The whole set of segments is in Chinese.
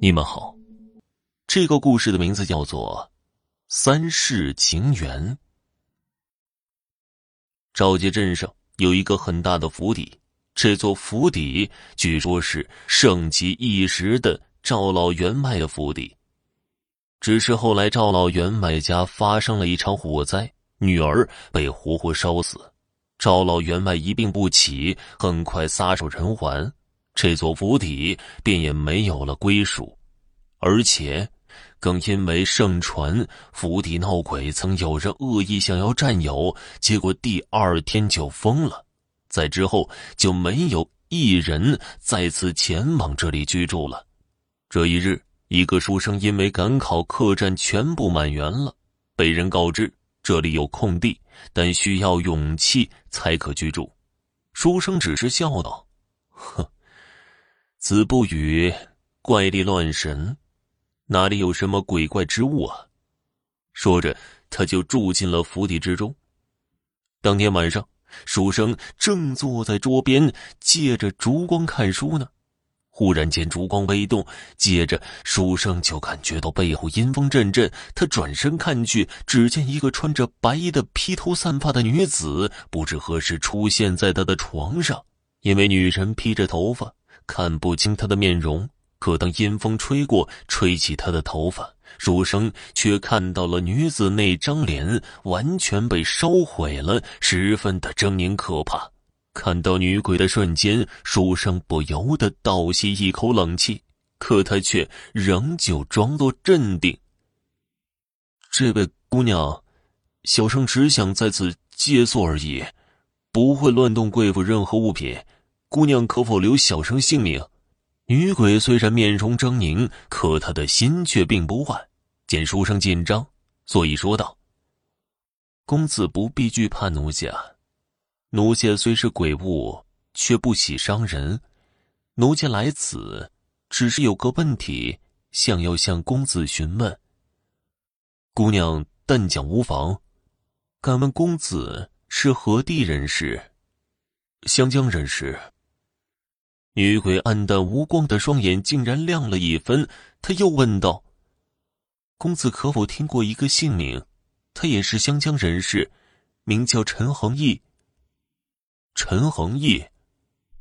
你们好，这个故事的名字叫做《三世情缘》。赵家镇上有一个很大的府邸，这座府邸据说是盛极一时的赵老员外的府邸。只是后来赵老员外家发生了一场火灾，女儿被活活烧死，赵老员外一病不起，很快撒手人寰。这座府邸便也没有了归属，而且，更因为盛传府邸闹鬼，曾有人恶意想要占有，结果第二天就疯了。在之后就没有一人再次前往这里居住了。这一日，一个书生因为赶考，客栈全部满员了，被人告知这里有空地，但需要勇气才可居住。书生只是笑道：“呵。”子不语怪力乱神，哪里有什么鬼怪之物啊？说着，他就住进了府邸之中。当天晚上，书生正坐在桌边，借着烛光看书呢。忽然间，烛光微动，接着书生就感觉到背后阴风阵阵。他转身看去，只见一个穿着白衣的披头散发的女子，不知何时出现在他的床上。因为女神披着头发。看不清她的面容，可当阴风吹过，吹起她的头发，书生却看到了女子那张脸完全被烧毁了，十分的狰狞可怕。看到女鬼的瞬间，书生不由得倒吸一口冷气，可他却仍旧装作镇定。这位姑娘，小生只想在此借宿而已，不会乱动贵府任何物品。姑娘可否留小生性命？女鬼虽然面容狰狞，可她的心却并不坏。见书生紧张，所以说道：“公子不必惧怕奴家。奴家虽是鬼物，却不喜伤人。奴家来此，只是有个问题，想要向公子询问。姑娘但讲无妨。敢问公子是何地人士？湘江人士。”女鬼暗淡无光的双眼竟然亮了一分，他又问道：“公子可否听过一个姓名？他也是湘江人士，名叫陈恒义。陈恒义，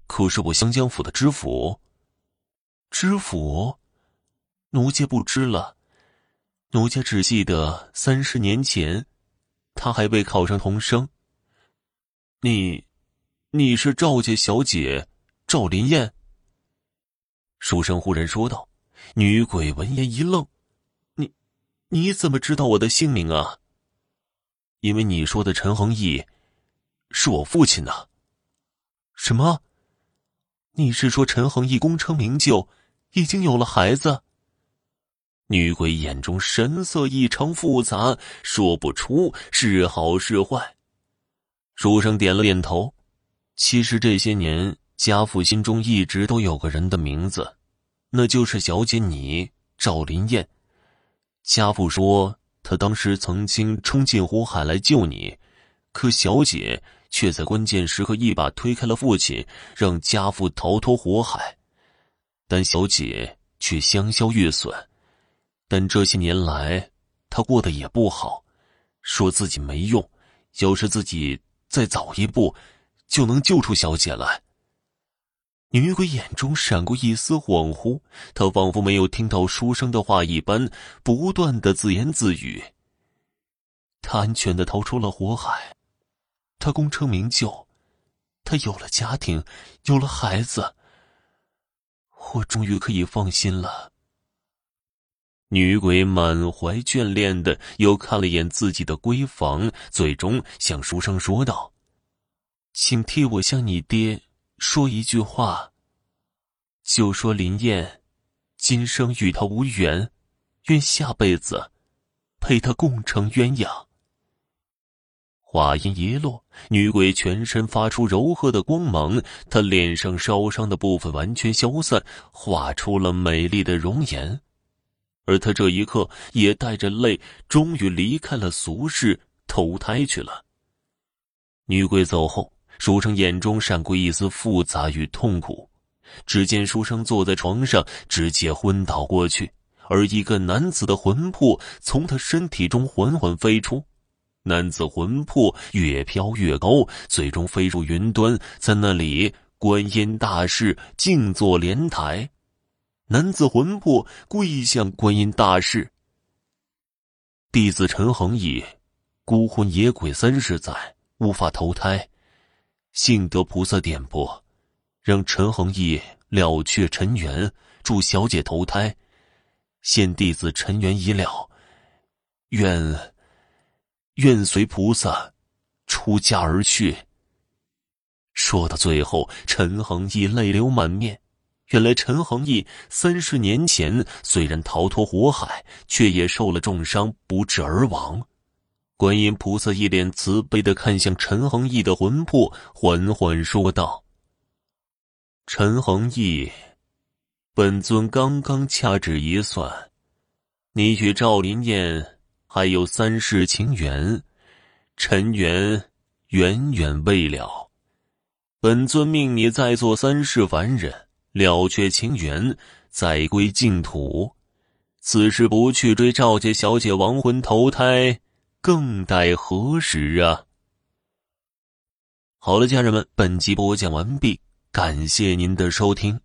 可是我湘江府的知府。知府，奴家不知了。奴家只记得三十年前，他还未考上童生。你，你是赵家小姐？”赵林燕。书生忽然说道：“女鬼闻言一愣，你，你怎么知道我的姓名啊？因为你说的陈恒义，是我父亲呢。什么？你是说陈恒义功成名就，已经有了孩子？”女鬼眼中神色异常复杂，说不出是好是坏。书生点了点头，其实这些年。家父心中一直都有个人的名字，那就是小姐你赵林燕。家父说他当时曾经冲进火海来救你，可小姐却在关键时刻一把推开了父亲，让家父逃脱火海。但小姐却香消玉损。但这些年来，她过得也不好，说自己没用，要是自己再早一步，就能救出小姐来。女鬼眼中闪过一丝恍惚，她仿佛没有听到书生的话一般，不断的自言自语：“他安全的逃出了火海，他功成名就，他有了家庭，有了孩子，我终于可以放心了。”女鬼满怀眷恋的又看了眼自己的闺房，最终向书生说道：“请替我向你爹。”说一句话，就说林燕，今生与他无缘，愿下辈子陪他共成鸳鸯。话音一落，女鬼全身发出柔和的光芒，她脸上烧伤的部分完全消散，画出了美丽的容颜，而她这一刻也带着泪，终于离开了俗世，投胎去了。女鬼走后。书生眼中闪过一丝复杂与痛苦，只见书生坐在床上，直接昏倒过去，而一个男子的魂魄从他身体中缓缓飞出。男子魂魄越飘越高，最终飞入云端，在那里，观音大士静坐莲台。男子魂魄跪向观音大士：“弟子陈恒义，孤魂野鬼三十载，无法投胎，幸得菩萨点拨，让陈恒义了却尘缘，助小姐投胎。现弟子尘缘已了，愿。”愿随菩萨出家而去。说到最后，陈恒义泪流满面。原来陈恒义三十年前虽然逃脱火海，却也受了重伤，不治而亡。观音菩萨一脸慈悲的看向陈恒义的魂魄，缓缓说道：“陈恒义，本尊刚刚掐指一算，你与赵林燕。”还有三世情缘，尘缘远远未了。本尊命你再做三世凡人，了却情缘，再归净土。此时不去追赵家小姐亡魂投胎，更待何时啊？好了，家人们，本集播讲完毕，感谢您的收听。